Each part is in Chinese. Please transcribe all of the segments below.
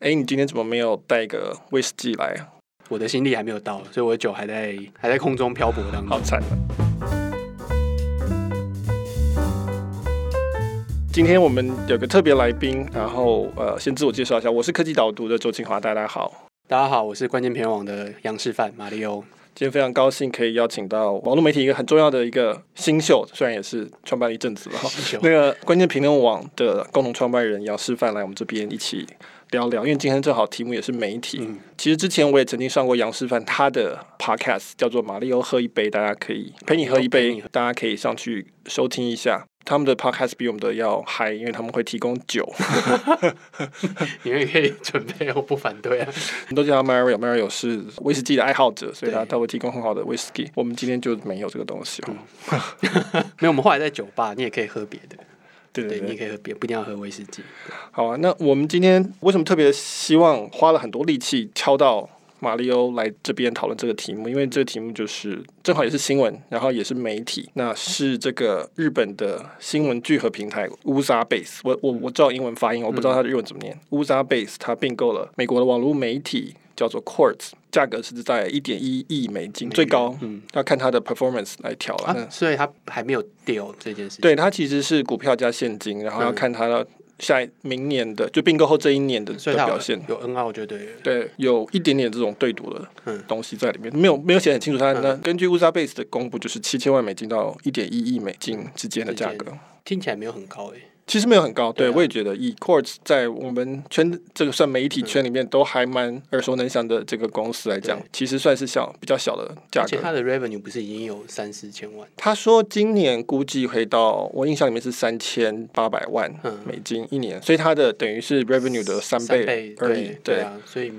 哎，你今天怎么没有带个威士忌来啊？我的行李还没有到，所以我的酒还在还在空中漂泊当中。好惨啊！今天我们有个特别来宾，然后呃，先自我介绍一下，我是科技导读的周清华，大家好。大家好，我是关键评论网的杨示范马里欧。今天非常高兴可以邀请到网络媒体一个很重要的一个新秀，虽然也是创办了一阵子了哈。那个关键评论网的共同创办人杨示范来我们这边一起聊聊，因为今天正好题目也是媒体。嗯、其实之前我也曾经上过杨师范他的 podcast，叫做《马里欧喝一杯》，大家可以陪你喝一杯，大家可以上去收听一下。他们的 podcast 比我们的要嗨，因为他们会提供酒，你们可以准备，我不反对啊。我们都叫他 Mario，Mario 是威士忌的爱好者，所以他他会提供很好的威士忌。我们今天就没有这个东西哦，没有。我们后来在酒吧，你也可以喝别的，对对，对，对，你可以喝别，不一定要喝威士忌。好啊，那我们今天为什么特别希望花了很多力气敲到？马里欧来这边讨论这个题目，因为这个题目就是正好也是新闻，然后也是媒体。那是这个日本的新闻聚合平台 Uzabase，我我我知道英文发音，我不知道它的日文怎么念。嗯、Uzabase 它并购了美国的网络媒体叫做 Quartz，价格是在一点一亿美金，最高。嗯，要看它的 performance 来调了。啊，所以它还没有掉这件事情。对，它其实是股票加现金，然后要看它的。下明年的就并购后这一年的的表现有 N 号，就对对，有一点点这种对赌的东西在里面，没有没有写很清楚。它那根据 Uzabase 的公布，就是七千万美金到一点一亿美金之间的价格，听起来没有很高诶。其实没有很高，对，我也觉得以 Quartz 在我们圈这个算媒体圈里面都还蛮耳熟能详的这个公司来讲，其实算是小比较小的价格。而且它的 revenue 不是已经有三四千万？他说今年估计会到，我印象里面是三千八百万美金一年，所以它的等于是 revenue 的三倍而已。对啊，所以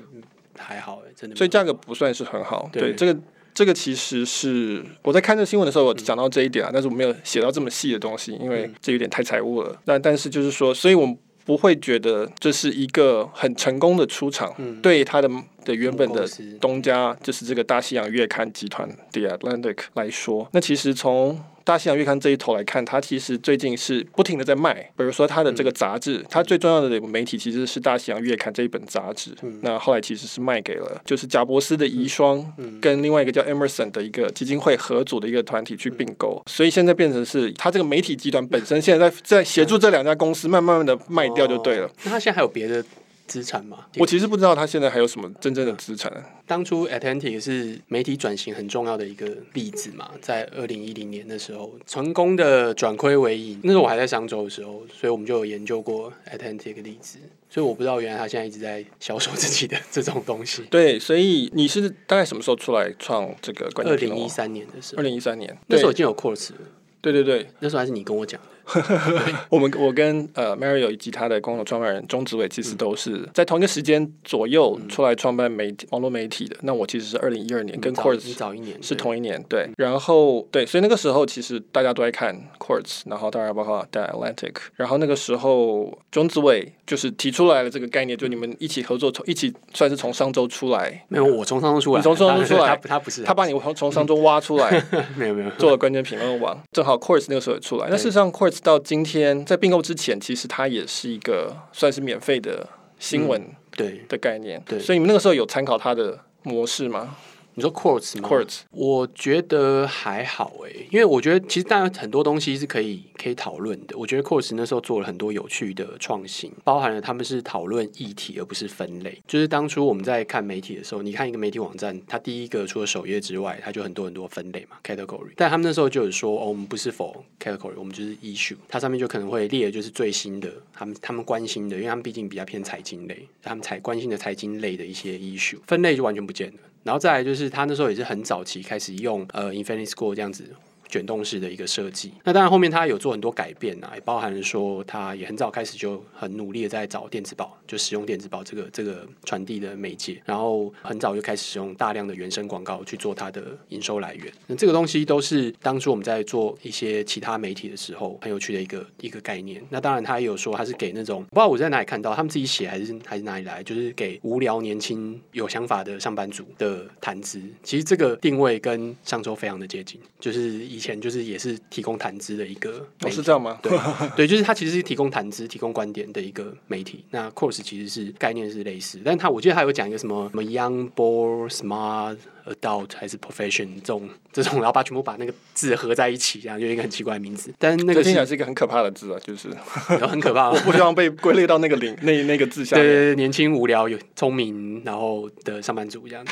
还好诶，真的。所以价格不算是很好，对这个。这个其实是我在看这新闻的时候，我讲到这一点啊，但是我没有写到这么细的东西，因为这有点太财务了。那但是就是说，所以我们不会觉得这是一个很成功的出场，对他的的原本的东家，就是这个大西洋月刊集团 The Atlantic 来说，那其实从大西洋月刊这一头来看，它其实最近是不停的在卖。比如说它的这个杂志，它最重要的媒体其实是大西洋月刊这一本杂志。那后来其实是卖给了就是贾伯斯的遗孀跟另外一个叫 Emerson 的一个基金会合组的一个团体去并购。所以现在变成是它这个媒体集团本身现在在在协助这两家公司慢慢慢的卖掉就对了。那它现在还有别的？资产嘛，我其实不知道他现在还有什么真正的资产。当初 Atlantic 是媒体转型很重要的一个例子嘛，在二零一零年的时候，成功的转亏为盈。那时候我还在商周的时候，所以我们就有研究过 Atlantic 的例子。所以我不知道原来他现在一直在销售自己的这种东西。对，所以你是大概什么时候出来创这个？二零一三年的时候。二零一三年，那时候已经有 Quartz 了。对对对，那时候还是你跟我讲的。我们我跟呃 Mario 以及他的共同创办人钟子伟，其实都是在同一个时间左右出来创办媒体网络媒体的。那我其实是二零一二年，跟 Quartz 早一年是同一年，对。然后对，所以那个时候其实大家都在看 Quartz，然后当然包括 The Atlantic。然后那个时候钟子伟就是提出来了这个概念，就你们一起合作，从一起算是从商周出来。没有，我从商周出来，你从商周出来，他不是，他把你从从商周挖出来，没有没有，做了关键评论网，正好 Quartz 那个时候也出来。那事实上 Quartz 到今天。在并购之前，其实它也是一个算是免费的新闻对的概念，对，所以你们那个时候有参考它的模式吗？你说 Quartz 吗？Quartz，我觉得还好诶，因为我觉得其实大家很多东西是可以可以讨论的。我觉得 Quartz 那时候做了很多有趣的创新，包含了他们是讨论议题而不是分类。就是当初我们在看媒体的时候，你看一个媒体网站，它第一个除了首页之外，它就很多很多分类嘛，category。但他们那时候就有说，哦，我们不是 for category，我们就是 issue。它上面就可能会列的就是最新的，他们他们关心的，因为他们毕竟比较偏财经类，他们才关心的财经类的一些 issue，分类就完全不见了。然后再来就是，他那时候也是很早期开始用呃，Infinity School 这样子。卷动式的一个设计，那当然后面他有做很多改变啊，也包含说他也很早开始就很努力的在找电子报，就使用电子报这个这个传递的媒介，然后很早就开始使用大量的原生广告去做它的营收来源。那这个东西都是当初我们在做一些其他媒体的时候很有趣的一个一个概念。那当然他也有说他是给那种不知道我在哪里看到，他们自己写还是还是哪里来，就是给无聊年轻有想法的上班族的谈资。其实这个定位跟上周非常的接近，就是以以前就是也是提供谈资的一个哦，是这样吗？对 对，就是它其实是提供谈资、提供观点的一个媒体。那 Course 其实是概念是类似，但他我记得他有讲一个什么什么 Young Bold Smart Adult 还是 Profession 这种 这种，然后把全部把那个字合在一起，这样就一个很奇怪的名字。但那个听起来是一个很可怕的字啊，就是 然后很可怕，我不希望被归类到那个领那那个字下。对对对，年轻无聊有聪明然后的上班族这样。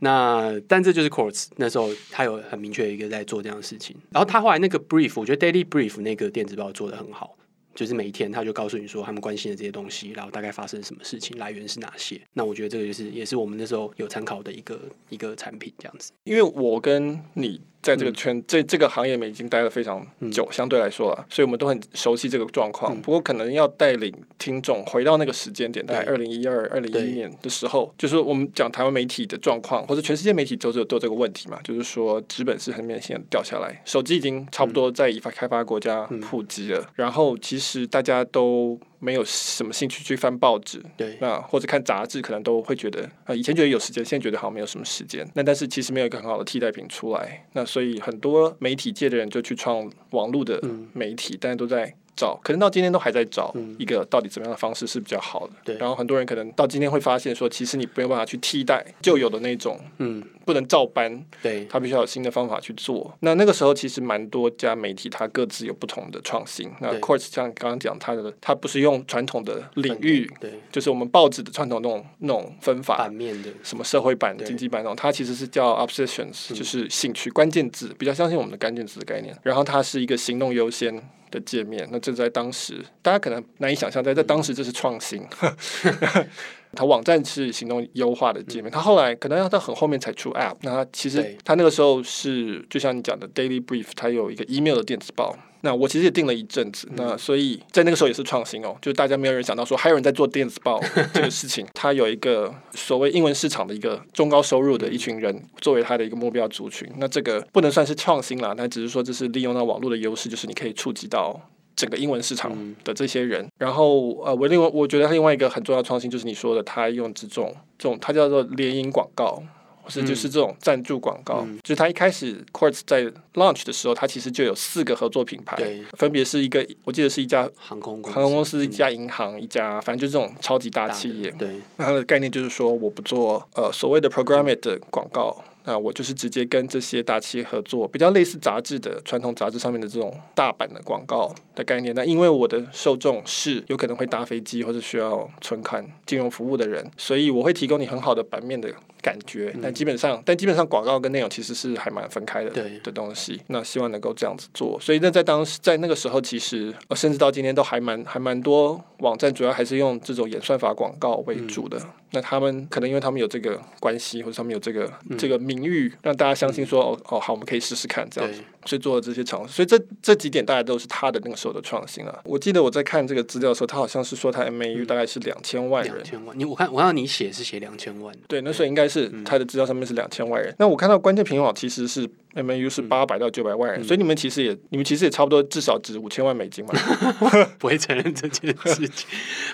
那但这就是 Quartz 那时候他有很明确的一个在做这样的事情。然后他后来那个 Brief，我觉得 Daily Brief 那个电子报做的很好。就是每一天，他就告诉你说他们关心的这些东西，然后大概发生什么事情，来源是哪些。那我觉得这个就是也是我们那时候有参考的一个一个产品这样子。因为我跟你。在这个圈，嗯、这这个行业里面已经待了非常久，嗯、相对来说啊，所以我们都很熟悉这个状况。嗯、不过，可能要带领听众回到那个时间点，大概二零一二、二零一一年的时候，就是我们讲台湾媒体的状况，或者全世界媒体都都有这个问题嘛，就是说纸本是很明显掉下来，手机已经差不多在已发开发国家普及了，嗯、然后其实大家都。没有什么兴趣去翻报纸，对，那或者看杂志，可能都会觉得，呃，以前觉得有时间，现在觉得好像没有什么时间。那但是其实没有一个很好的替代品出来，那所以很多媒体界的人就去创网络的媒体，大家、嗯、都在。找可能到今天都还在找一个到底怎么样的方式是比较好的。对，然后很多人可能到今天会发现说，其实你没有办法去替代旧有的那种，嗯，不能照搬。对，他必须要有新的方法去做。那那个时候其实蛮多家媒体，它各自有不同的创新。那 Quartz 像刚刚讲，它的它不是用传统的领域，对，就是我们报纸的传统那种那种分法，版面的什么社会版、经济版那种，它其实是叫 Obsessions，就是兴趣关键字，比较相信我们的关键字的概念。然后它是一个行动优先的界面，那这在当时大家可能难以想象，在在当时这是创新。它网站是行动优化的界面，它后来可能要到很后面才出 App。那它其实它那个时候是就像你讲的 Daily Brief，它有一个 email 的电子报。那我其实也订了一阵子，那所以在那个时候也是创新哦，就是大家没有人想到说还有人在做电子报 这个事情。它有一个所谓英文市场的一个中高收入的一群人作为它的一个目标族群。那这个不能算是创新啦，但只是说这是利用到网络的优势，就是你可以触及到。整个英文市场的这些人，然后呃，我另外我觉得他另外一个很重要的创新就是你说的，他用这种这种，它叫做联营广告，或是就是这种赞助广告。嗯、就是他一开始 Quartz 在 launch 的时候，它其实就有四个合作品牌，分别是一个我记得是一家航空航空公司、一家银行、一家反正就是这种超级大企业。对，那它的概念就是说，我不做呃所谓的 programmatic 的广告。那我就是直接跟这些大企业合作，比较类似杂志的传统杂志上面的这种大版的广告的概念。那因为我的受众是有可能会搭飞机或者需要存款金融服务的人，所以我会提供你很好的版面的感觉。但基本上，但基本上广告跟内容其实是还蛮分开的对的东西。那希望能够这样子做。所以那在当时在那个时候，其实甚至到今天都还蛮还蛮多网站主要还是用这种演算法广告为主的。嗯那他们可能因为他们有这个关系，或者他们有这个、嗯、这个名誉，让大家相信说、嗯、哦哦好，我们可以试试看这样子，所以做了这些尝试。所以这这几点大家都是他的那个时候的创新啊。我记得我在看这个资料的时候，他好像是说他 MAU 大概是两千万人。两千万，你我看我看到你写是写两千万。对，那时候应该是他的资料上面是两千万人。嗯、那我看到关键评论网其实是。MAU 是八百到九百万人，嗯、所以你们其实也，你们其实也差不多，至少值五千万美金嘛。不会承认这件事情。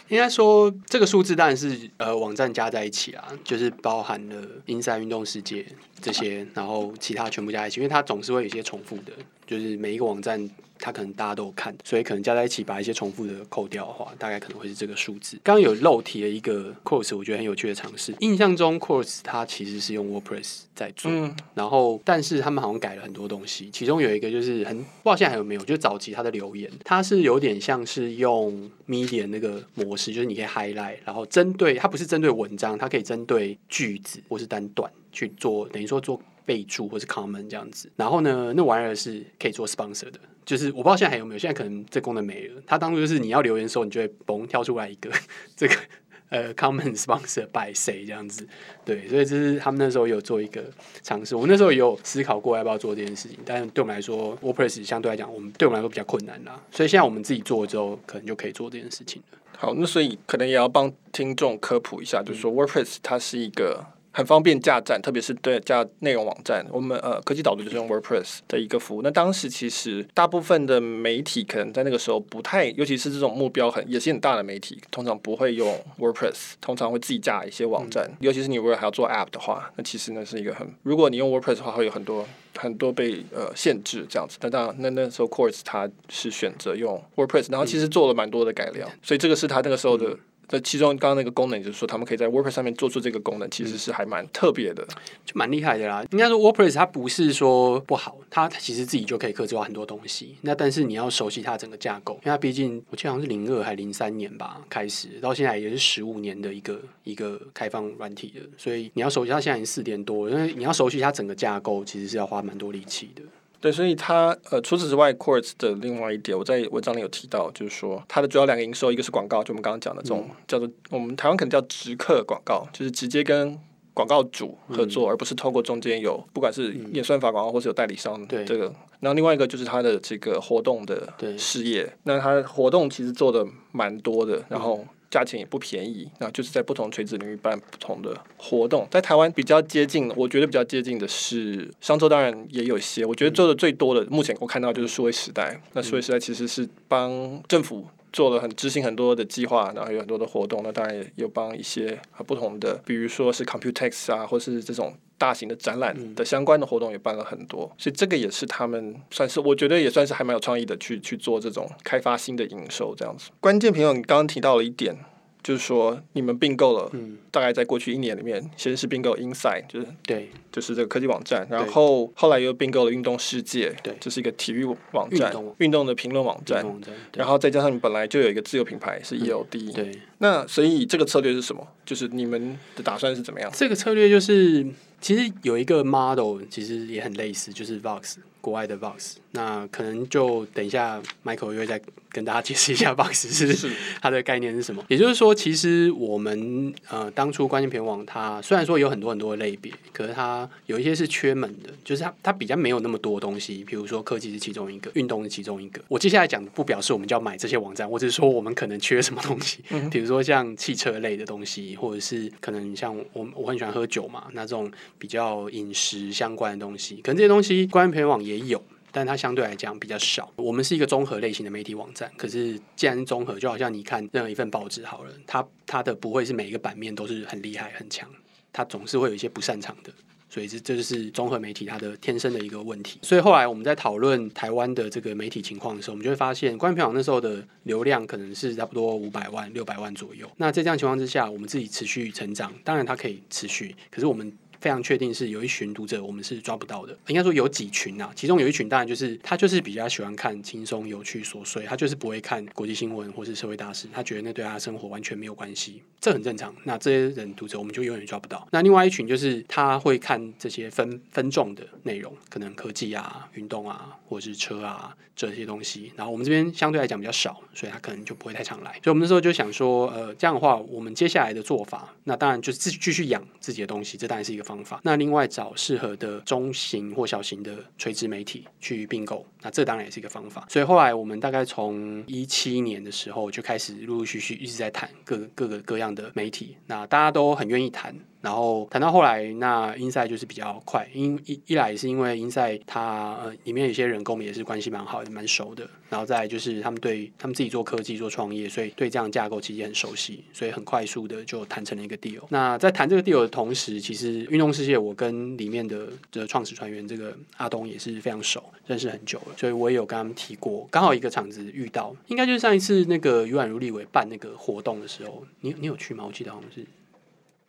应该说，这个数字当然是呃网站加在一起啊，就是包含了英赛运动世界这些，然后其他全部加在一起，因为它总是会有一些重复的，就是每一个网站。它可能大家都有看，所以可能加在一起把一些重复的扣掉的话，大概可能会是这个数字。刚刚有漏提了一个 Quartz，我觉得很有趣的尝试。印象中 Quartz 它其实是用 WordPress 在做，嗯、然后但是他们好像改了很多东西，其中有一个就是很不知道现在还有没有，就早期它的留言，它是有点像是用 Medium 那个模式，就是你可以 highlight，然后针对它不是针对文章，它可以针对句子或是单段去做，等于说做。备注或是 comment 这样子，然后呢，那玩意儿是可以做 sponsor 的，就是我不知道现在还有没有，现在可能这功能没了。它当初就是你要留言的时候，你就会嘣跳出来一个 这个呃 comment sponsor by 谁这样子，对，所以这是他们那时候有做一个尝试。我那时候也有思考过要不要做这件事情，但是对我们来说，WordPress 相对来讲，我们对我们来说比较困难啦。所以现在我们自己做了之后，可能就可以做这件事情了。好，那所以可能也要帮听众科普一下，就是说 WordPress 它是一个。很方便架站，特别是对架内容网站。我们呃科技导读就是用 WordPress 的一个服务。那当时其实大部分的媒体可能在那个时候不太，尤其是这种目标很野心很大的媒体，通常不会用 WordPress，通常会自己架一些网站。嗯、尤其是你如果还要做 App 的话，那其实那是一个很，如果你用 WordPress 的话，会有很多很多被呃限制这样子。那当然，那那时候 Quartz 他是选择用 WordPress，然后其实做了蛮多的改良，嗯、所以这个是他那个时候的。嗯那其中刚刚那个功能，就是说他们可以在 WordPress 上面做出这个功能，其实是还蛮特别的，就蛮厉害的啦。应该说 WordPress 它不是说不好，它其实自己就可以克制化很多东西。那但是你要熟悉它整个架构，因为它毕竟我记得好像是零二还零三年吧开始，到现在也是十五年的一个一个开放软体的，所以你要熟悉它现在已经四年多，因为你要熟悉它整个架构，其实是要花蛮多力气的。对，所以它呃，除此之外，Quartz 的另外一点，我在文章里有提到，就是说它的主要两个营收，一个是广告，就我们刚刚讲的这种、嗯、叫做我们台湾可能叫直客广告，就是直接跟广告主合作，嗯、而不是透过中间有不管是演算法广告或是有代理商这个。然后另外一个就是它的这个活动的事业，那它活动其实做的蛮多的，然后。价钱也不便宜，那就是在不同垂直领域办不同的活动。在台湾比较接近，我觉得比较接近的是商周，当然也有一些。我觉得做的最多的，嗯、目前我看到就是数位时代。那数位时代其实是帮政府做了很执行很多的计划，然后有很多的活动。那当然也有帮一些不同的，比如说是 Computex 啊，或是这种大型的展览的相关的活动也办了很多。所以这个也是他们算是，我觉得也算是还蛮有创意的，去去做这种开发新的营收这样子。关键评论，你刚刚提到了一点。就是说，你们并购了，大概在过去一年里面，先是并购 Inside，就是对，就是这个科技网站，然后后来又并购了运动世界，对，这是一个体育网站，运动。的评论网站，然后再加上你本来就有一个自有品牌是 EOD，对，那所以这个策略是什么？就是你们的打算是怎么样？这个策略就是，其实有一个 model，其实也很类似，就是 Vox。国外的 Vox，那可能就等一下，Michael 又会再跟大家解释一下 Box 是它的概念是什么。也就是说，其实我们呃当初关键评论网它虽然说有很多很多的类别，可是它有一些是缺门的，就是它它比较没有那么多东西。比如说科技是其中一个，运动是其中一个。我接下来讲不表示我们就要买这些网站，我只是说我们可能缺什么东西。比如说像汽车类的东西，或者是可能像我我很喜欢喝酒嘛，那这种比较饮食相关的东西，可能这些东西关键评论网。也有，但它相对来讲比较少。我们是一个综合类型的媒体网站，可是既然综合，就好像你看任何一份报纸好了，它它的不会是每一个版面都是很厉害很强，它总是会有一些不擅长的。所以这这就是综合媒体它的天生的一个问题。所以后来我们在讨论台湾的这个媒体情况的时候，我们就会发现，关键评论网那时候的流量可能是差不多五百万、六百万左右。那在这样情况之下，我们自己持续成长，当然它可以持续，可是我们。非常确定是有一群读者我们是抓不到的，应该说有几群啊，其中有一群当然就是他就是比较喜欢看轻松、有趣、琐碎，他就是不会看国际新闻或是社会大事，他觉得那对他的生活完全没有关系，这很正常。那这些人读者我们就永远抓不到。那另外一群就是他会看这些分分众的内容，可能科技啊、运动啊，或者是车啊这些东西。然后我们这边相对来讲比较少，所以他可能就不会太常来。所以我们那时候就想说，呃，这样的话，我们接下来的做法，那当然就是自继续养自己的东西，这当然是一个。方法。那另外找适合的中型或小型的垂直媒体去并购，那这当然也是一个方法。所以后来我们大概从一七年的时候就开始陆陆续续一直在谈各各个各样的媒体，那大家都很愿意谈。然后谈到后来，那英赛就是比较快，因一一来是因为 Inside 它呃里面有些人跟我们也是关系蛮好的，蛮熟的。然后再来就是他们对他们自己做科技做创业，所以对这样的架构其实很熟悉，所以很快速的就谈成了一个 deal。那在谈这个 deal 的同时，其实运动世界我跟里面的的创始船员这个阿东也是非常熟，认识很久了，所以我也有跟他们提过，刚好一个场子遇到，应该就是上一次那个余宛如立委办那个活动的时候，你你有去吗？我记得好像是。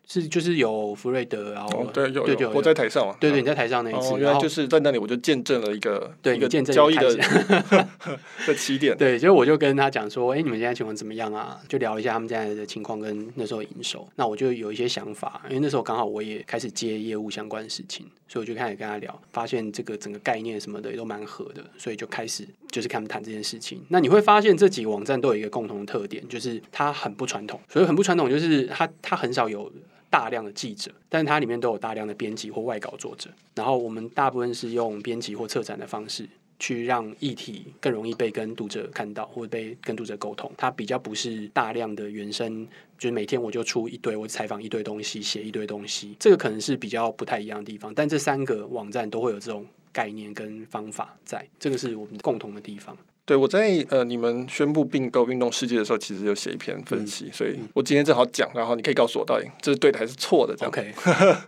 是，就是有福瑞德，然后对，有有我在台上嘛，对对，你在台上那一次，原来就是在那里，我就见证了一个 对一个交易的 的起点。对，所以我就跟他讲说，哎，你们现在情况怎么样啊？就聊一下他们现在的情况跟那时候营收。那我就有一些想法，因为那时候刚好我也开始接业务相关的事情，所以我就开始跟他聊，发现这个整个概念什么的也都蛮合的，所以就开始就是跟他们谈这件事情。那你会发现这几个网站都有一个共同的特点，就是它很不传统。所以很不传统，就是它它很少有。大量的记者，但是它里面都有大量的编辑或外稿作者。然后我们大部分是用编辑或策展的方式去让议题更容易被跟读者看到，或者被跟读者沟通。它比较不是大量的原生，就是每天我就出一堆，我采访一堆东西，写一堆东西，这个可能是比较不太一样的地方。但这三个网站都会有这种概念跟方法在，这个是我们共同的地方。对，我在呃你们宣布并购运动世界的时候，其实有写一篇分析，嗯、所以我今天正好讲，然后你可以告诉我到底这是对的还是错的，这样。OK，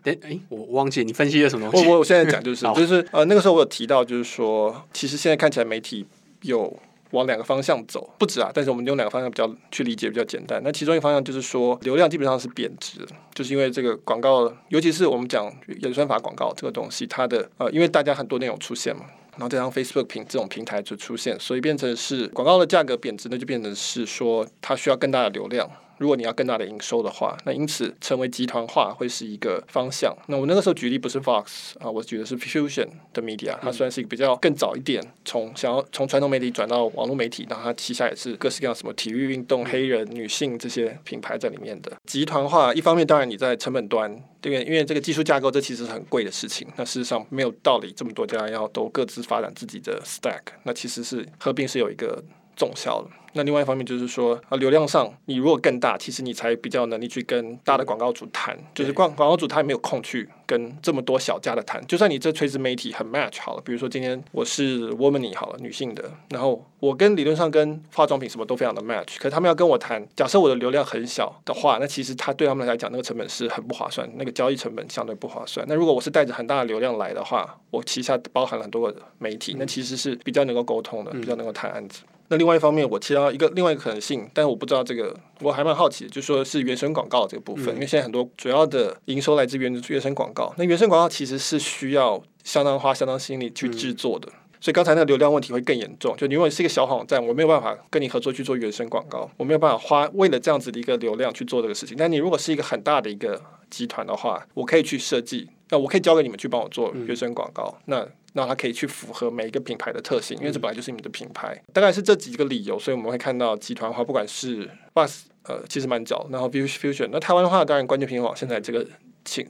哎，我忘记你分析了什么东西。我我现在讲就是 就是呃那个时候我有提到，就是说其实现在看起来媒体有往两个方向走，不止啊，但是我们用两个方向比较去理解比较简单。那其中一个方向就是说流量基本上是贬值，就是因为这个广告，尤其是我们讲演算法广告这个东西，它的呃因为大家很多内容出现嘛。然后再让 Facebook 平这种平台就出现，所以变成是广告的价格贬值，那就变成是说它需要更大的流量。如果你要更大的营收的话，那因此成为集团化会是一个方向。那我那个时候举例不是 Fox 啊，我举的是 Fusion 的 Media，它算是一个比较更早一点，从想要从传统媒体转到网络媒体，然后它旗下也是各式各样什么体育运动、黑人、女性这些品牌在里面的集团化。一方面，当然你在成本端，对不对？因为这个技术架构这其实是很贵的事情。那事实上没有道理这么多家要都各自发展自己的 Stack，那其实是合并是有一个。重效了。那另外一方面就是说，啊，流量上你如果更大，其实你才比较能力去跟大的广告主谈。就是广广告主他也没有空去跟这么多小家的谈。就算你这垂直媒体很 match 好了，比如说今天我是 Womany 好了，女性的，然后我跟理论上跟化妆品什么都非常的 match，可是他们要跟我谈，假设我的流量很小的话，那其实他对他们来讲那个成本是很不划算，那个交易成本相对不划算。那如果我是带着很大的流量来的话，我旗下包含了很多个媒体，那其实是比较能够沟通的，比较能够谈案子。那另外一方面，我提到一个另外一个可能性，但是我不知道这个，我还蛮好奇的，就说是原生广告这个部分，因为现在很多主要的营收来自原原生广告，那原生广告其实是需要相当花相当心力去制作的，所以刚才那个流量问题会更严重。就你如果是一个小网站，我没有办法跟你合作去做原生广告，我没有办法花为了这样子的一个流量去做这个事情。但你如果是一个很大的一个集团的话，我可以去设计，那我可以交给你们去帮我做原生广告，那。那它可以去符合每一个品牌的特性，因为这本来就是你们的品牌。大概是这几个理由，所以我们会看到集团化，不管是 Bus 呃，其实蛮早，然后 Fusion，那台湾的话，当然关键平衡网现在这个。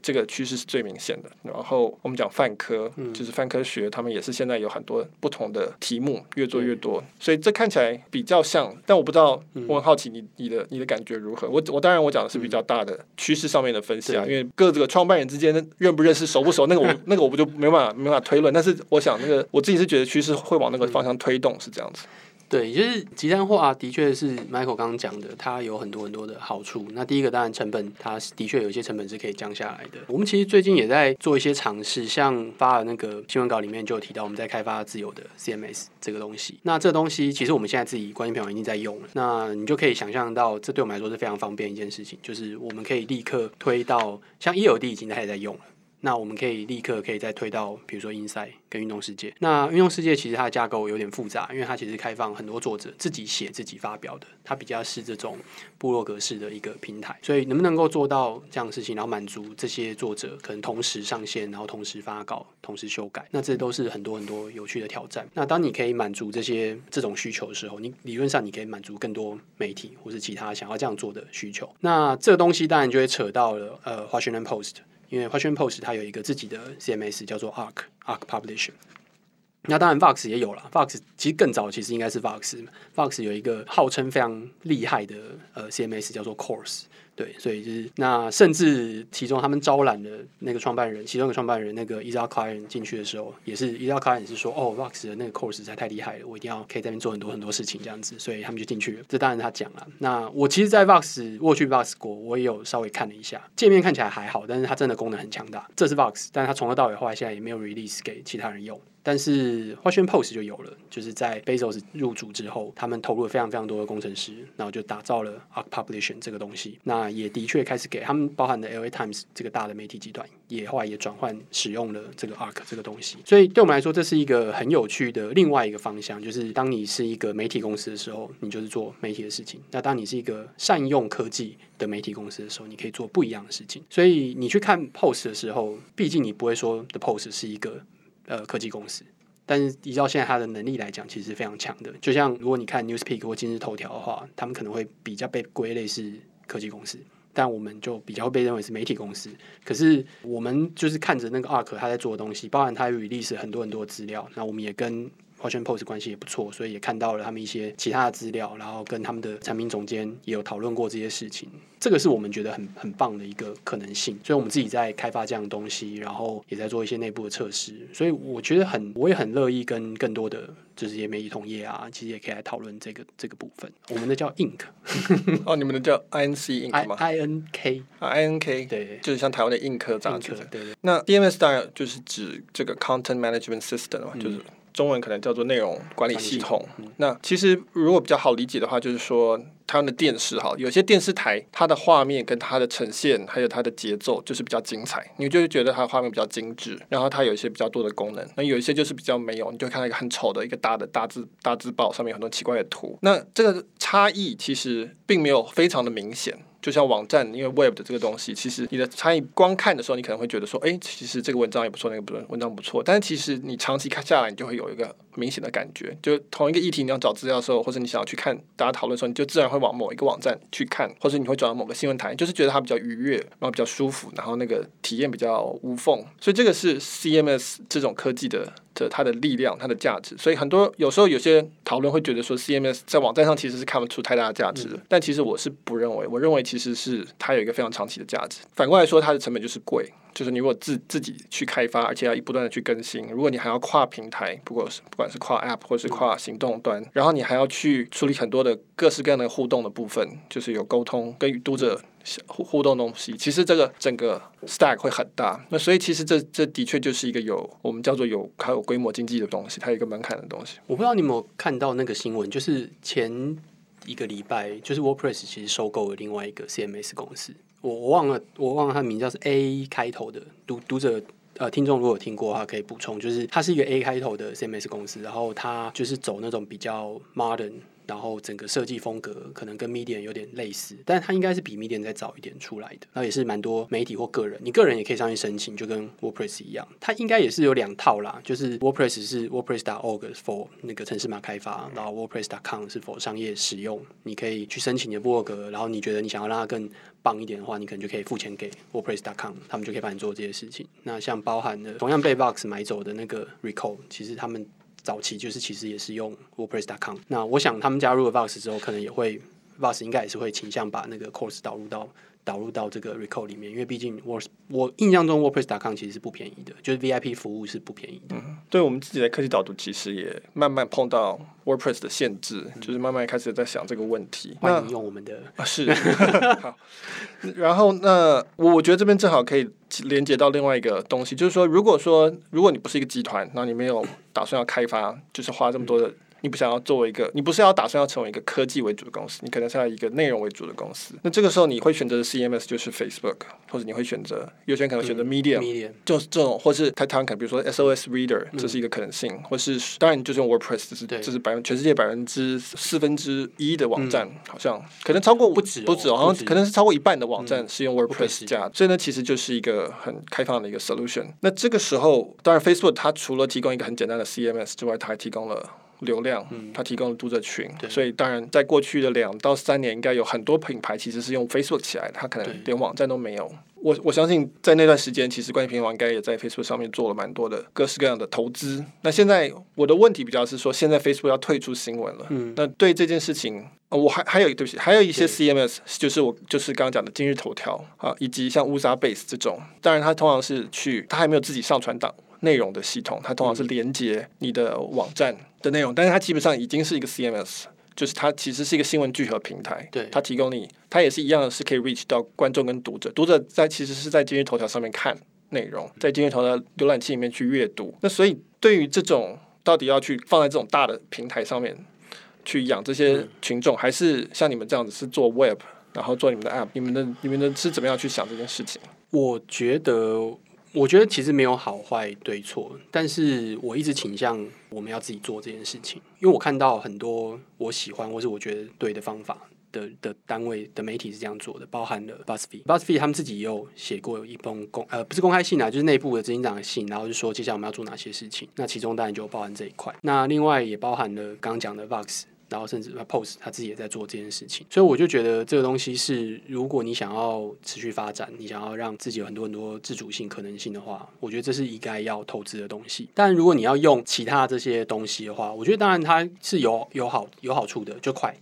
这个趋势是最明显的。然后我们讲泛科，就是泛科学，他们也是现在有很多不同的题目，越做越多。所以这看起来比较像，但我不知道，我很好奇你你的你的感觉如何？我我当然我讲的是比较大的趋势上面的分析啊，因为各这个创办人之间认不认识、熟不熟，那个我 那个我不就没办法没办法推论。但是我想那个我自己是觉得趋势会往那个方向推动，是这样子。对，就是集团化的确是 Michael 刚刚讲的，它有很多很多的好处。那第一个当然成本，它的确有一些成本是可以降下来的。我们其实最近也在做一些尝试，像发的那个新闻稿里面就有提到，我们在开发自有的 CMS 这个东西。那这东西其实我们现在自己关键朋友已经在用了。那你就可以想象到，这对我们来说是非常方便一件事情，就是我们可以立刻推到像 ELD 已经开始在用了。那我们可以立刻可以再推到，比如说 Inside 跟运动世界。那运动世界其实它的架构有点复杂，因为它其实开放很多作者自己写自己发表的，它比较是这种部落格式的一个平台。所以能不能够做到这样的事情，然后满足这些作者可能同时上线，然后同时发稿、同时修改，那这都是很多很多有趣的挑战。那当你可以满足这些这种需求的时候，你理论上你可以满足更多媒体或是其他想要这样做的需求。那这个东西当然就会扯到了呃，Washington Post。因为 Washington Post 它有一个自己的 CMS 叫做 Arc Arc Publishing，那当然 Fox 也有了。，Fox 其实更早其实应该是 Fox，Fox 有一个号称非常厉害的呃 CMS 叫做 Course。对，所以就是那，甚至其中他们招揽的那个创办人，其中一个创办人那个 Ezra Klein 进去的时候，也是 Ezra Klein 是说，哦，Vox 的那个 course 实在太厉害了，我一定要可以在那边做很多很多事情这样子，所以他们就进去了。这当然他讲了。那我其实，在 Vox 我去 Vox 过，我也有稍微看了一下，界面看起来还好，但是它真的功能很强大。这是 Vox，但是它从头到尾后来现在也没有 release 给其他人用。但是花圈 Post 就有了，就是在 Bezos 入主之后，他们投入了非常非常多的工程师，然后就打造了 Arc Publishing 这个东西。那也的确开始给他们包含的 LA Times 这个大的媒体集团，也后来也转换使用了这个 Arc 这个东西。所以对我们来说，这是一个很有趣的另外一个方向，就是当你是一个媒体公司的时候，你就是做媒体的事情；那当你是一个善用科技的媒体公司的时候，你可以做不一样的事情。所以你去看 Post 的时候，毕竟你不会说 The Post 是一个。呃，科技公司，但是依照现在它的能力来讲，其实是非常强的。就像如果你看 Newspeak 或今日头条的话，他们可能会比较被归类是科技公司，但我们就比较被认为是媒体公司。可是我们就是看着那个 Arc 他在做的东西，包含他 release 很多很多资料，那我们也跟 Washington Post 关系也不错，所以也看到了他们一些其他的资料，然后跟他们的产品总监也有讨论过这些事情。这个是我们觉得很很棒的一个可能性，所以我们自己在开发这样的东西，然后也在做一些内部的测试。所以我觉得很，我也很乐意跟更多的就是一些媒体同业啊，其实也可以来讨论这个这个部分。我们的叫 Ink，哦，你们的叫 INC Ink 吗？I N K 啊，I N K，对，就是像台湾的 Ink 杂志。对对。那 DMS 大概就是指这个 Content Management System 嘛，就是。中文可能叫做内容管理系统。那其实如果比较好理解的话，就是说台湾的电视哈，有些电视台它的画面跟它的呈现，还有它的节奏，就是比较精彩，你就会觉得它的画面比较精致，然后它有一些比较多的功能。那有一些就是比较没有，你就会看到一个很丑的一个大的大字大字报，上面有很多奇怪的图。那这个差异其实并没有非常的明显。就像网站，因为 Web 的这个东西，其实你的差异光看的时候，你可能会觉得说，哎，其实这个文章也不错，那个不，文章不错。但是其实你长期看下来，你就会有一个明显的感觉，就同一个议题，你要找资料的时候，或者你想要去看大家讨论的时候，你就自然会往某一个网站去看，或者你会转到某个新闻台，就是觉得它比较愉悦，然后比较舒服，然后那个体验比较无缝。所以这个是 CMS 这种科技的。的它的力量，它的价值，所以很多有时候有些讨论会觉得说，CMS 在网站上其实是看不出太大的价值的，但其实我是不认为，我认为其实是它有一个非常长期的价值。反过来说，它的成本就是贵，就是你如果自自己去开发，而且要不断的去更新，如果你还要跨平台，不过是不管是跨 App 或是跨行动端，然后你还要去处理很多的各式各样的互动的部分，就是有沟通跟读者。互互动东西，其实这个整个 stack 会很大，那所以其实这这的确就是一个有我们叫做有还有规模经济的东西，它有一个门槛的东西。我不知道你有没有看到那个新闻，就是前一个礼拜，就是 WordPress 其实收购了另外一个 CMS 公司，我我忘了我忘了它名字叫是 A 开头的，读读者呃听众如果有听过的话可以补充，就是它是一个 A 开头的 CMS 公司，然后它就是走那种比较 modern。然后整个设计风格可能跟 Medium 有点类似，但是它应该是比 Medium 再早一点出来的。那也是蛮多媒体或个人，你个人也可以上去申请，就跟 WordPress 一样。它应该也是有两套啦，就是 WordPress 是 WordPress.org for 那个城市码开发，然后 WordPress.com 是 for 商业使用。你可以去申请你的部落格，然后你觉得你想要让它更棒一点的话，你可能就可以付钱给 WordPress.com，他们就可以帮你做这些事情。那像包含了同样被 Box 买走的那个 Recode，其实他们。早期就是其实也是用 WordPress.com，那我想他们加入了 Vox 之后，可能也会 Vox 应该也是会倾向把那个 Course 导入到。导入到这个 Recall 里面，因为毕竟我我印象中 WordPress.com 其实是不便宜的，就是 VIP 服务是不便宜的。嗯，对我们自己的科技导读，其实也慢慢碰到 WordPress 的限制，嗯、就是慢慢开始在想这个问题。欢迎用我们的啊，是 好。然后那我我觉得这边正好可以连接到另外一个东西，就是说，如果说如果你不是一个集团，那你没有打算要开发，就是花这么多的。嗯你不想要作为一个，你不是要打算要成为一个科技为主的公司，你可能是要一个内容为主的公司。那这个时候你会选择的 CMS 就是 Facebook，或者你会选择有些人可能选择 Medium，嗯、就是这种，或是台湾可能比如说 SOS Reader，这是一个可能性，嗯、或是当然你就是用 WordPress，这是这是百分全世界百分之四分之一的网站，嗯、好像可能超过不止、哦、不止，好像可能是超过一半的网站是用 WordPress 加，所以呢其实就是一个很开放的一个 solution。那这个时候，当然 Facebook 它除了提供一个很简单的 CMS 之外，它还提供了。流量，嗯它提供了读者群，嗯、所以当然在过去的两到三年，应该有很多品牌其实是用 Facebook 起来的，它可能连网站都没有。我我相信在那段时间，其实关键评论网应该也在 Facebook 上面做了蛮多的各式各样的投资。那现在我的问题比较是说，现在 Facebook 要退出新闻了，嗯、那对这件事情，我还还有对不起，还有一些 CMS，就是我就是刚刚讲的今日头条啊，以及像 Wuzabase 这种，当然它通常是去，它还没有自己上传档。内容的系统，它通常是连接你的网站的内容，但是它基本上已经是一个 CMS，就是它其实是一个新闻聚合平台。对，它提供你，它也是一样的是可以 reach 到观众跟读者。读者在其实是在今日头条上面看内容，在今日头条浏览器里面去阅读。那所以对于这种到底要去放在这种大的平台上面去养这些群众，嗯、还是像你们这样子是做 Web，然后做你们的 App，你们的你们的是怎么样去想这件事情？我觉得。我觉得其实没有好坏对错，但是我一直倾向我们要自己做这件事情，因为我看到很多我喜欢或是我觉得对的方法的的单位的媒体是这样做的，包含了 BuzzFeed，BuzzFeed 他们自己也有写过一封公呃不是公开信啊，就是内部的执行长的信，然后就说接下来我们要做哪些事情，那其中当然就包含这一块，那另外也包含了刚刚讲的 Vox。然后甚至 Post 他自己也在做这件事情，所以我就觉得这个东西是，如果你想要持续发展，你想要让自己有很多很多自主性、可能性的话，我觉得这是应该要投资的东西。但如果你要用其他这些东西的话，我觉得当然它是有有好有好处的，就快。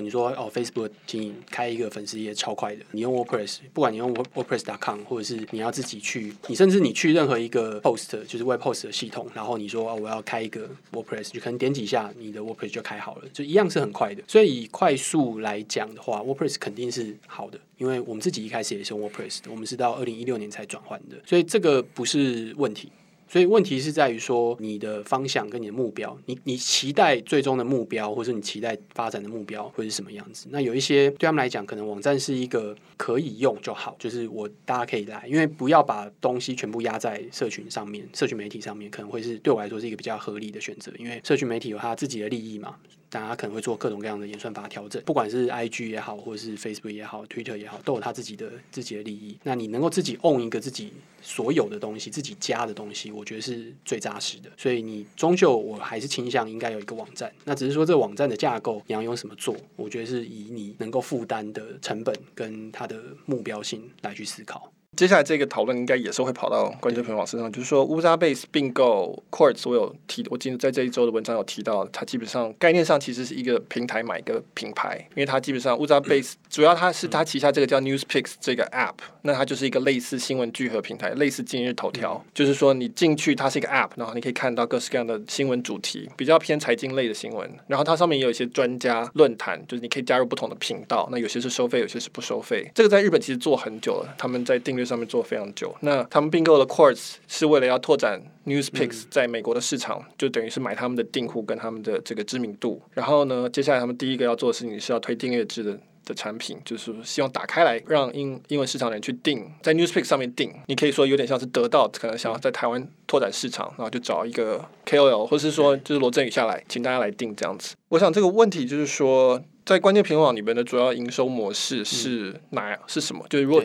你说哦，Facebook 经营开一个粉丝页超快的。你用 WordPress，不管你用 WordPress.com，或者是你要自己去，你甚至你去任何一个 Post，就是 Web Post 的系统，然后你说哦，我要开一个 WordPress，就可能点几下，你的 WordPress 就开好了，就一样是很快的。所以以快速来讲的话，WordPress 肯定是好的，因为我们自己一开始也是用 WordPress，我们是到二零一六年才转换的，所以这个不是问题。所以问题是在于说，你的方向跟你的目标，你你期待最终的目标，或者你期待发展的目标会是什么样子？那有一些对他们来讲，可能网站是一个可以用就好，就是我大家可以来，因为不要把东西全部压在社群上面，社群媒体上面可能会是对我来说是一个比较合理的选择，因为社群媒体有它自己的利益嘛。大家可能会做各种各样的演算法调整，不管是 IG 也好，或者是 Facebook 也好，Twitter 也好，都有他自己的自己的利益。那你能够自己 own 一个自己所有的东西，自己家的东西，我觉得是最扎实的。所以你终究我还是倾向应该有一个网站。那只是说这个网站的架构你要用什么做，我觉得是以你能够负担的成本跟它的目标性来去思考。接下来这个讨论应该也是会跑到关键评论网身上，就是说乌扎 base 并购 Quartz，我有提，我今在这一周的文章有提到，它基本上概念上其实是一个平台买一个品牌，因为它基本上乌扎 base 主要它是它旗下这个叫 NewsPicks 这个 App，那它就是一个类似新闻聚合平台，类似今日头条，就是说你进去它是一个 App，然后你可以看到各式各样的新闻主题，比较偏财经类的新闻，然后它上面也有一些专家论坛，就是你可以加入不同的频道，那有些是收费，有些是不收费，这个在日本其实做很久了，他们在订阅上面做非常久。那他们并购了 Quartz 是为了要拓展 NewsPicks 在美国的市场，嗯、就等于是买他们的订户跟他们的这个知名度。然后呢，接下来他们第一个要做的事情是要推订阅制的的产品，就是希望打开来让英英文市场的人去订，在 NewsPicks 上面订。你可以说有点像是得到，可能想要在台湾拓展市场，然后就找一个 KOL，或是说就是罗振宇下来，请大家来订这样子。我想这个问题就是说，在关键评论网里面的主要营收模式是哪、嗯、是什么？就是如果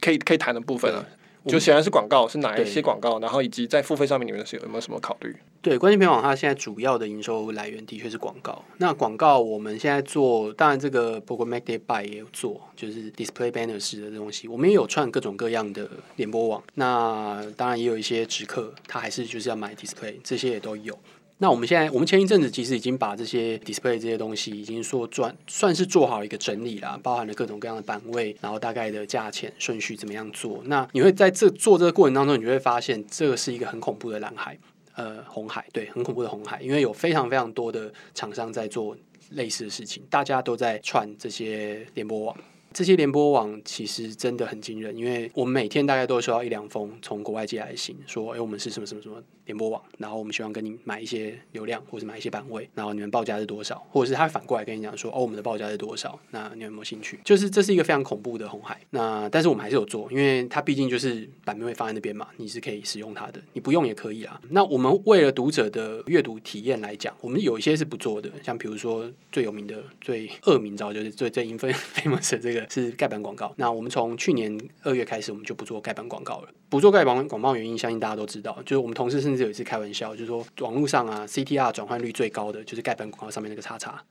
可以可以谈的部分啊。就显然是广告，是哪一些广告？然后以及在付费上面，你们是有没有什么考虑？对，关键评论网它现在主要的营收来源的确是广告。那广告我们现在做，当然这个 programmatic buy 也有做，就是 display banner 式的东西。我们也有串各种各样的联播网。那当然也有一些直客，他还是就是要买 display，这些也都有。那我们现在，我们前一阵子其实已经把这些 display 这些东西已经说转算是做好一个整理啦，包含了各种各样的版位，然后大概的价钱顺序怎么样做。那你会在这做这个过程当中，你就会发现这个是一个很恐怖的蓝海，呃，红海，对，很恐怖的红海，因为有非常非常多的厂商在做类似的事情，大家都在串这些联播网。这些联播网其实真的很惊人，因为我们每天大概都会收到一两封从国外寄来的信，说，哎，我们是什么什么什么联播网，然后我们希望跟你买一些流量，或者买一些版位，然后你们报价是多少，或者是他反过来跟你讲说，哦，我们的报价是多少，那你有没有兴趣？就是这是一个非常恐怖的红海。那但是我们还是有做，因为它毕竟就是版面会放在那边嘛，你是可以使用它的，你不用也可以啊。那我们为了读者的阅读体验来讲，我们有一些是不做的，像比如说最有名的、最恶名昭就是最最 infamous 这个是盖板广告。那我们从去年二月开始，我们就不做盖板广告了。不做盖板广告原因，相信大家都知道，就是我们同事甚至有一次开玩笑，就是说网络上啊，CTR 转换率最高的就是盖板广告上面那个叉叉，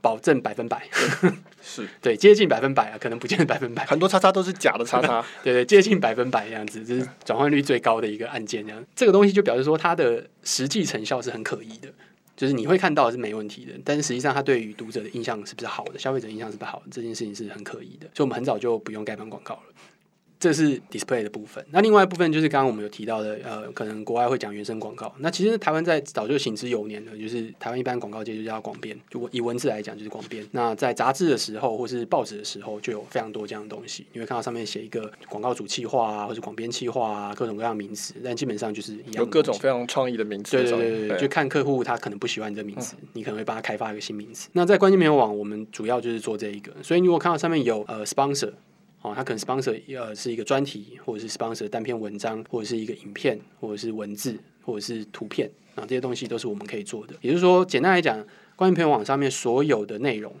保证百分百，是 对接近百分百啊，可能不见得百分百，很多叉叉都是假的叉叉，对对，接近百分百这样子，就是转换率最高的一个按键这样。这个东西就表示说它的实际成效是很可疑的。就是你会看到是没问题的，但是实际上它对于读者的印象是不是好的，消费者印象是不是好的，这件事情是很可疑的，所以我们很早就不用盖板广告了。这是 display 的部分，那另外一部分就是刚刚我们有提到的，呃，可能国外会讲原生广告。那其实台湾在早就行之有年了，就是台湾一般广告界就叫广编，就以文字来讲就是广编。那在杂志的时候或是报纸的时候，就有非常多这样的东西，你会看到上面写一个广告主企划啊，或者广编企划啊，各种各样的名词，但基本上就是一样有各种非常创意的名词。对对对就看客户他可能不喜欢你这名词，嗯、你可能会帮他开发一个新名词。那在关键评论网，我们主要就是做这一个，所以如果看到上面有呃 sponsor。哦，他可能 sponsor 呃是一个专题，或者是 sponsor 单篇文章，或者是一个影片，或者是文字，或者是图片啊，这些东西都是我们可以做的。也就是说，简单来讲，关于朋友网上面所有的内容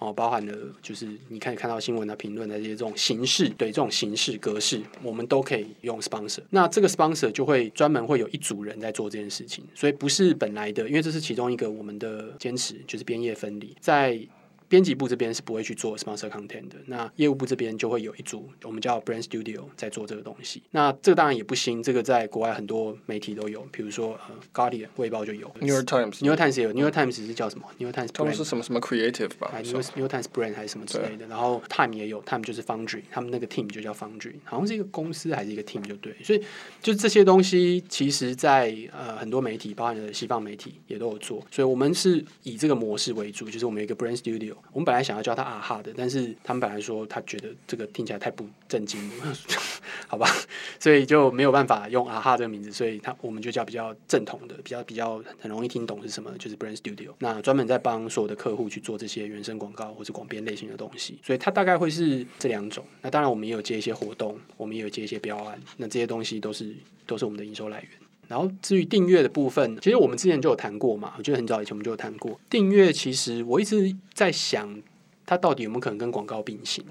哦，包含了就是你可以看到新闻啊、评论的这些这种形式，对这种形式格式，我们都可以用 sponsor。那这个 sponsor 就会专门会有一组人在做这件事情，所以不是本来的，因为这是其中一个我们的坚持，就是编页分离在。编辑部这边是不会去做 sponsor content 的，那业务部这边就会有一组我们叫 brand studio 在做这个东西。那这个当然也不新，这个在国外很多媒体都有，比如说呃 Guardian 卫报就有，New York Times，New York Times 也有，New York Times 是叫什么？New York Times 他们是什么什么 creative 吧？New York Times brand 还是什么之类的。然后 Time 也有，Time 就是 Foundry，他们那个 team 就叫 Foundry，好像是一个公司还是一个 team 就对。所以就这些东西，其实在呃很多媒体，包含了西方媒体也都有做。所以我们是以这个模式为主，就是我们有一个 brand studio，我们本来想要叫。他啊哈的，但是他们本来说他觉得这个听起来太不正经了，好吧，所以就没有办法用啊哈这个名字，所以他我们就叫比较正统的，比较比较很容易听懂是什么，就是 Brand Studio。那专门在帮所有的客户去做这些原生广告或者广编类型的东西，所以它大概会是这两种。那当然我们也有接一些活动，我们也有接一些标案，那这些东西都是都是我们的营收来源。然后至于订阅的部分，其实我们之前就有谈过嘛，我觉得很早以前我们就有谈过订阅。其实我一直在想。它到底有没有可能跟广告并行？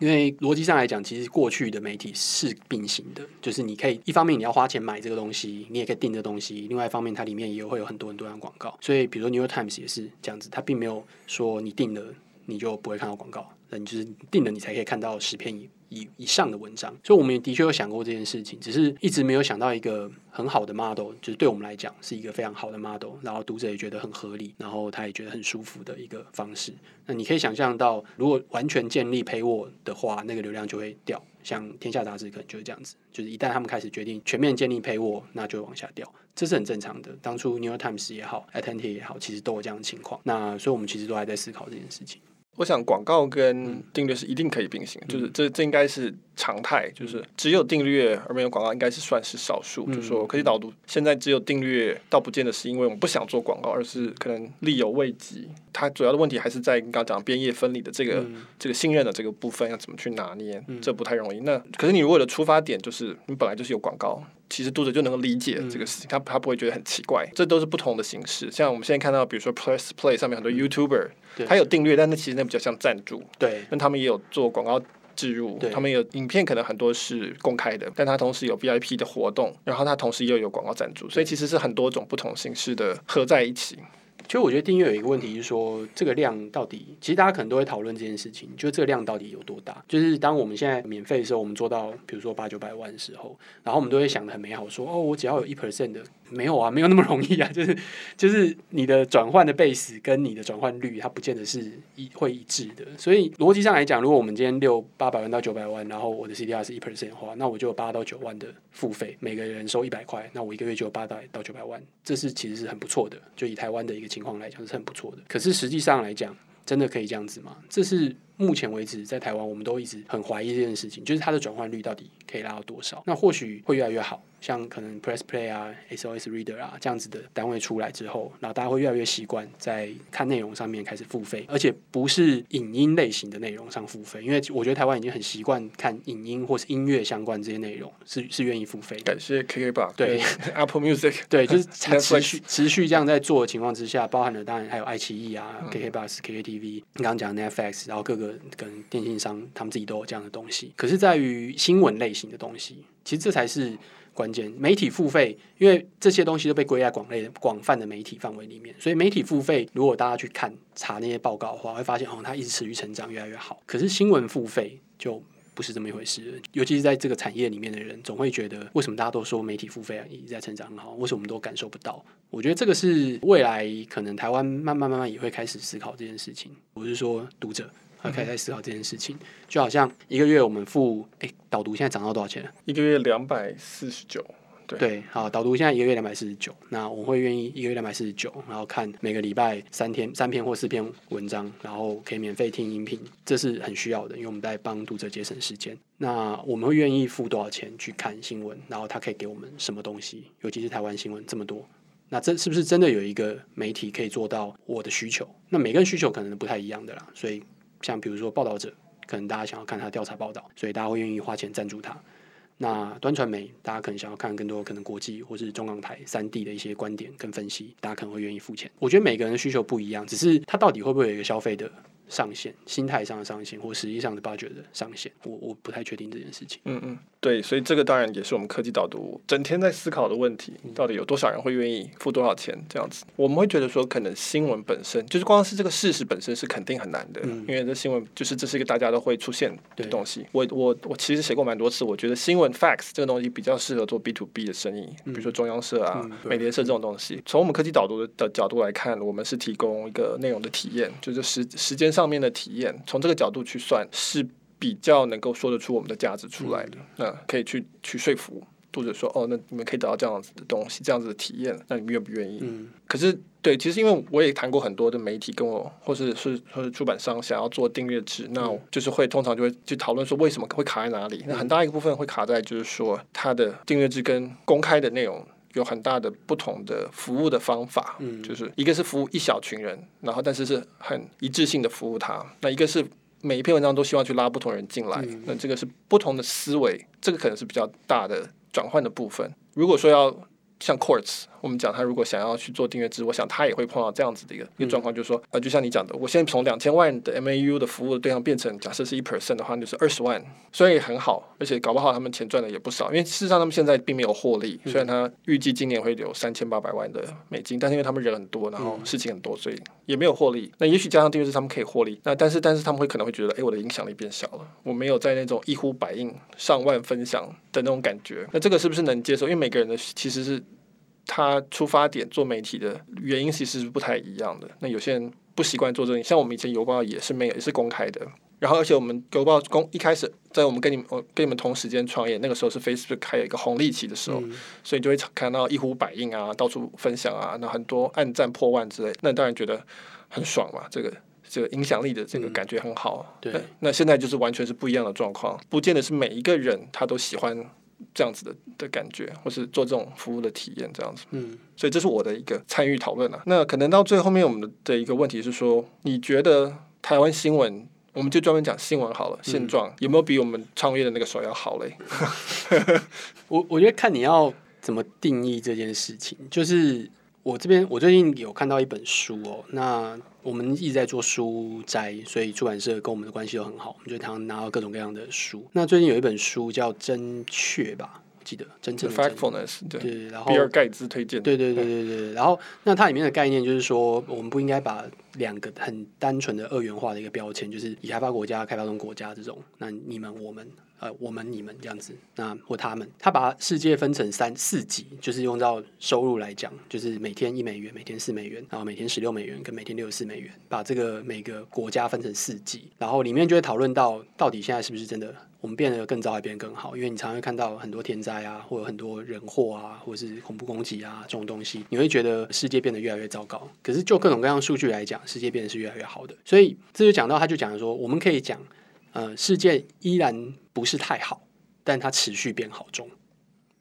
因为逻辑上来讲，其实过去的媒体是并行的，就是你可以一方面你要花钱买这个东西，你也可以订这东西；另外一方面，它里面也会有很多很多样广告。所以，比如说《New York Times》也是这样子，它并没有说你订了你就不会看到广告，那你就是定了你才可以看到十篇以以以上的文章，所以我们也的确有想过这件事情，只是一直没有想到一个很好的 model，就是对我们来讲是一个非常好的 model，然后读者也觉得很合理，然后他也觉得很舒服的一个方式。那你可以想象到，如果完全建立陪我的话，那个流量就会掉。像天下杂志可能就是这样子，就是一旦他们开始决定全面建立陪我那就往下掉，这是很正常的。当初 New Times 也好，Atlantic 也好，其实都有这样的情况。那所以我们其实都还在思考这件事情。我想广告跟订阅是一定可以并行，嗯、就是这这应该是常态，就是只有订阅而没有广告，应该是算是少数。嗯、就是说，科技导读现在只有订阅，倒不见得是因为我们不想做广告，而是可能力有未及。它主要的问题还是在刚刚讲编页分离的这个、嗯、这个信任的这个部分要怎么去拿捏，嗯、这不太容易。那可是你如果的出发点就是你本来就是有广告。其实读者就能够理解这个事情，他他不会觉得很奇怪。这都是不同的形式。像我们现在看到，比如说 Press Play 上面很多 YouTuber，他有订阅，但那其实那比较像赞助。对，那他们也有做广告置入，他们有影片，可能很多是公开的，但他同时有 VIP 的活动，然后他同时又有广告赞助，所以其实是很多种不同形式的合在一起。其实我觉得订阅有一个问题，就是说这个量到底，其实大家可能都会讨论这件事情，就这个量到底有多大？就是当我们现在免费的时候，我们做到比如说八九百万的时候，然后我们都会想的很美好，说哦，我只要有一 percent 的。没有啊，没有那么容易啊，就是就是你的转换的 base 跟你的转换率，它不见得是一会一致的。所以逻辑上来讲，如果我们今天六八百万到九百万，然后我的 CTR 是一 percent 的话，那我就有八到九万的付费，每个人收一百块，那我一个月就有八百到九百万，这是其实是很不错的。就以台湾的一个情况来讲，是很不错的。可是实际上来讲，真的可以这样子吗？这是目前为止在台湾，我们都一直很怀疑这件事情，就是它的转换率到底可以拉到多少？那或许会越来越好。像可能 Press Play 啊、SOS Reader 啊这样子的单位出来之后，然后大家会越来越习惯在看内容上面开始付费，而且不是影音类型的内容上付费，因为我觉得台湾已经很习惯看影音或是音乐相关这些内容，是是愿意付费的。感谢 KKBOX，对 Apple Music，对，就是 持续持续这样在做的情况之下，包含了当然还有爱奇艺啊、KKBOX、KKTV，你刚刚讲 Netflix，然后各个跟电信商他们自己都有这样的东西。可是在于新闻类型的东西，其实这才是。关键媒体付费，因为这些东西都被归在广类广泛的媒体范围里面，所以媒体付费，如果大家去看查那些报告的话，会发现哦，它一直持续成长，越来越好。可是新闻付费就不是这么一回事，尤其是在这个产业里面的人，总会觉得为什么大家都说媒体付费啊，一直在成长很好，为什么我们都感受不到？我觉得这个是未来可能台湾慢慢慢慢也会开始思考这件事情。我是说读者。可以在思考这件事情，就好像一个月我们付，哎，导读现在涨到多少钱？一个月两百四十九，对对，好，导读现在一个月两百四十九，那我会愿意一个月两百四十九，然后看每个礼拜三天三篇或四篇文章，然后可以免费听音频，这是很需要的，因为我们在帮读者节省时间。那我们会愿意付多少钱去看新闻？然后他可以给我们什么东西？尤其是台湾新闻这么多，那这是不是真的有一个媒体可以做到我的需求？那每个人需求可能不太一样的啦，所以。像比如说报道者，可能大家想要看他调查报道，所以大家会愿意花钱赞助他。那端传媒，大家可能想要看更多可能国际或是中港台三地的一些观点跟分析，大家可能会愿意付钱。我觉得每个人的需求不一样，只是他到底会不会有一个消费的上限，心态上的上限，或实际上的 budget 的上限，我我不太确定这件事情。嗯嗯，对，所以这个当然也是我们科技导读整天在思考的问题，到底有多少人会愿意付多少钱这样子？我们会觉得说，可能新闻本身就是光是这个事实本身是肯定很难的，嗯、因为这新闻就是这是一个大家都会出现的东西。我我我其实写过蛮多次，我觉得新闻 facts 这个东西比较适合做 B to B 的生意，比如说中央社啊、嗯、美联社这种东西。从我们科技导读的角度来看，我们是提供一个内容的体验，就是时时间上面的体验。从这个角度去算是比较能够说得出我们的价值出来的，那可以去去说服读者说，哦，那你们可以得到这样子的东西，这样子的体验，那你们愿不愿意？嗯，可是对，其实因为我也谈过很多的媒体跟我，或是是或是出版商想要做订阅制，那就是会通常就会去讨论说为什么会卡在哪里？那很大一个部分会卡在就是说它的订阅制跟公开的内容。有很大的不同的服务的方法，嗯，就是一个是服务一小群人，然后但是是很一致性的服务他，那一个是每一篇文章都希望去拉不同人进来，嗯，那这个是不同的思维，这个可能是比较大的转换的部分。如果说要像 Courts，我们讲他如果想要去做订阅制，我想他也会碰到这样子的一个一个状况，就是说，呃，就像你讲的，我现在从两千万的 MAU 的服务的对象变成假设是一 percent 的话，就是二十万，虽然也很好，而且搞不好他们钱赚的也不少，因为事实上他们现在并没有获利，虽然他预计今年会有三千八百万的美金，但是因为他们人很多，然后事情很多，所以也没有获利。那也许加上订阅制，他们可以获利，那但是但是他们会可能会觉得，哎，我的影响力变小了，我没有在那种一呼百应、上万分享的那种感觉，那这个是不是能接受？因为每个人的其实是。他出发点做媒体的原因其实是不太一样的。那有些人不习惯做这个，像我们以前邮报也是没有，也是公开的。然后，而且我们邮报公一开始在我们跟你们我跟你们同时间创业，那个时候是 Facebook 还有一个红利期的时候，嗯、所以就会看到一呼百应啊，到处分享啊，那很多按赞破万之类，那当然觉得很爽嘛。这个这个影响力的这个感觉很好。嗯、对，那现在就是完全是不一样的状况，不见得是每一个人他都喜欢。这样子的的感觉，或是做这种服务的体验，这样子，嗯，所以这是我的一个参与讨论啊。那可能到最后面，我们的一个问题是说，你觉得台湾新闻，我们就专门讲新闻好了，现状有没有比我们创业的那个时候要好嘞？我我觉得看你要怎么定义这件事情，就是。我这边我最近有看到一本书哦，那我们一直在做书斋，所以出版社跟我们的关系都很好，我们就常常拿到各种各样的书。那最近有一本书叫《真确》吧，我记得真正的真 Factfulness 对，对，然后比尔盖茨推荐，对对对对对，然后那它里面的概念就是说，我们不应该把两个很单纯的二元化的一个标签，就是已开发国家、开发中国家这种，那你们我们。呃，我们、你们这样子，那或他们，他把世界分成三四级，就是用到收入来讲，就是每天一美元，每天四美元，然后每天十六美元跟每天六十四美元，把这个每个国家分成四级，然后里面就会讨论到，到底现在是不是真的我们变得更糟，还变得更好？因为你常常会看到很多天灾啊，或者很多人祸啊，或者是恐怖攻击啊这种东西，你会觉得世界变得越来越糟糕。可是就各种各样数据来讲，世界变得是越来越好的。所以这就讲到，他就讲说，我们可以讲。呃，世界依然不是太好，但它持续变好中，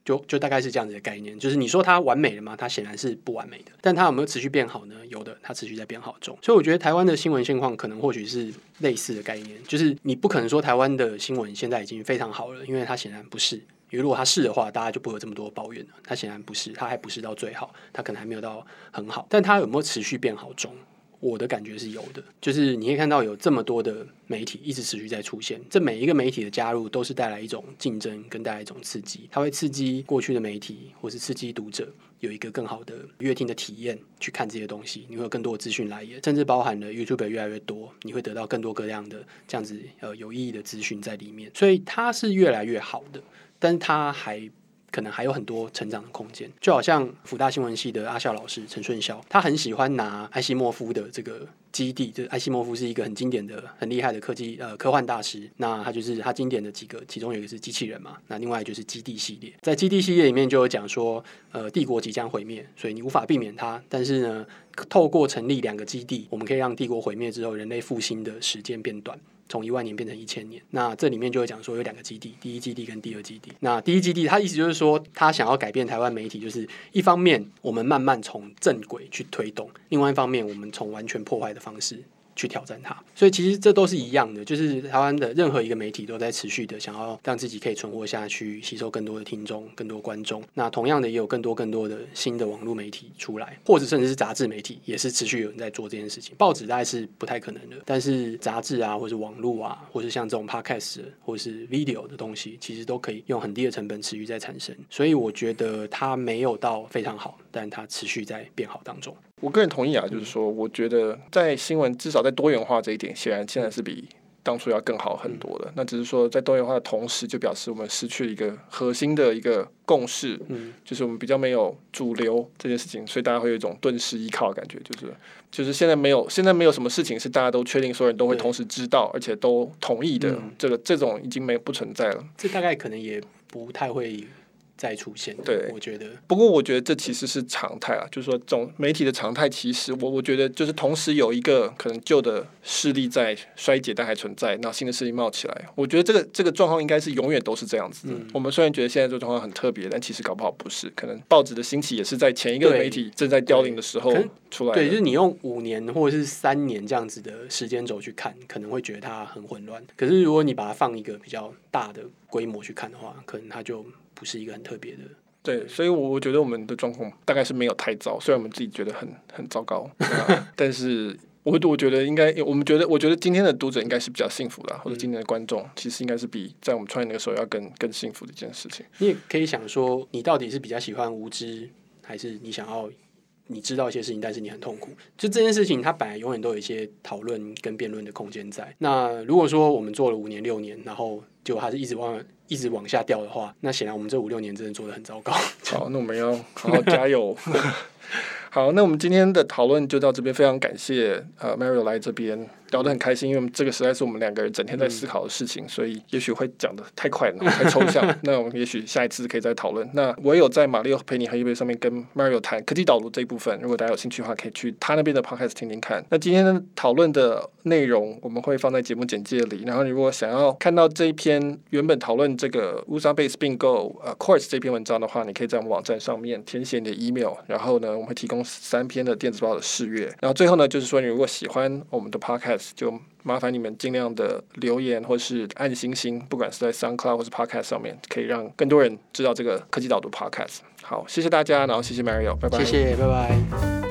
就就大概是这样子的概念。就是你说它完美了吗？它显然是不完美的，但它有没有持续变好呢？有的，它持续在变好中。所以我觉得台湾的新闻现况可能或许是类似的概念，就是你不可能说台湾的新闻现在已经非常好了，因为它显然不是。因为如果它是的话，大家就不会有这么多抱怨了。它显然不是，它还不是到最好，它可能还没有到很好，但它有没有持续变好中？我的感觉是有的，就是你可以看到有这么多的媒体一直持续在出现，这每一个媒体的加入都是带来一种竞争跟带来一种刺激，它会刺激过去的媒体或是刺激读者有一个更好的阅听的体验去看这些东西，你会有更多的资讯来源，甚至包含了 YouTube 越来越多，你会得到更多各样的这样子呃有意义的资讯在里面，所以它是越来越好的，但是它还。可能还有很多成长的空间，就好像辅大新闻系的阿孝老师陈顺霄，他很喜欢拿艾西莫夫的这个基地，就是艾西莫夫是一个很经典的、很厉害的科技呃科幻大师。那他就是他经典的几个，其中有一个是机器人嘛，那另外就是基地系列，在基地系列里面就有讲说，呃，帝国即将毁灭，所以你无法避免它，但是呢，透过成立两个基地，我们可以让帝国毁灭之后，人类复兴的时间变短。从一万年变成一千年，那这里面就会讲说有两个基地，第一基地跟第二基地。那第一基地，他意思就是说，他想要改变台湾媒体，就是一方面我们慢慢从正轨去推动，另外一方面我们从完全破坏的方式去挑战它。所以其实这都是一样的，就是台湾的任何一个媒体都在持续的想要让自己可以存活下去，吸收更多的听众、更多观众。那同样的，也有更多更多的新的网络媒体出来，或者甚至是杂志媒体，也是持续有人在做这件事情。报纸大概是不太可能的，但是杂志啊，或者网络啊，或者像这种 podcast 或是 video 的东西，其实都可以用很低的成本持续在产生。所以我觉得它没有到非常好，但它持续在变好当中。我个人同意啊，就是说，我觉得在新闻至少在多元化这一点，显然现在是比当初要更好很多的。那只是说，在多元化的同时，就表示我们失去了一个核心的一个共识，嗯，就是我们比较没有主流这件事情，所以大家会有一种顿时依靠的感觉，就是就是现在没有现在没有什么事情是大家都确定所有人都会同时知道，而且都同意的，这个这种已经没不存在了。这大概可能也不太会。再出现，对，我觉得。不过我觉得这其实是常态啊，就是说，总媒体的常态，其实我我觉得就是同时有一个可能旧的势力在衰竭，但还存在，那新的势力冒起来。我觉得这个这个状况应该是永远都是这样子的。嗯。我们虽然觉得现在这个状况很特别，但其实搞不好不是。可能报纸的兴起也是在前一个媒体正在凋零的时候出来的。对，就是你用五年或者是三年这样子的时间轴去看，可能会觉得它很混乱。可是如果你把它放一个比较大的规模去看的话，可能它就。不是一个很特别的，对，所以我我觉得我们的状况大概是没有太糟，虽然我们自己觉得很很糟糕，但是我我觉得应该，我们觉得我觉得今天的读者应该是比较幸福的，或者今天的观众其实应该是比在我们创业那个时候要更更幸福的一件事情。你也可以想说，你到底是比较喜欢无知，还是你想要你知道一些事情，但是你很痛苦？就这件事情，它本来永远都有一些讨论跟辩论的空间在。那如果说我们做了五年六年，然后就还是一直往一直往下掉的话，那显然我们这五六年真的做的很糟糕。好，那我们要好好加油。好，那我们今天的讨论就到这边，非常感谢呃 Mario 来这边聊得很开心，因为这个实在是我们两个人整天在思考的事情，嗯、所以也许会讲得太快了，太抽象。那我们也许下一次可以再讨论。那我有在马里奥陪你喝一杯上面跟 Mario 谈科技导入这一部分，如果大家有兴趣的话，可以去他那边的 Podcast 听听看。那今天的讨论的内容我们会放在节目简介里，然后你如果想要看到这一篇原本讨论这个 Usabase 并购呃 Course 这篇文章的话，你可以在我们网站上面填写你的 email，然后呢，我们会提供。三篇的电子报的试阅，然后最后呢，就是说你如果喜欢我们的 podcast，就麻烦你们尽量的留言或是按星星，不管是在 SoundCloud 或是 podcast 上面，可以让更多人知道这个科技导读 podcast。好，谢谢大家，然后谢谢 Mario，拜拜。谢谢，拜拜。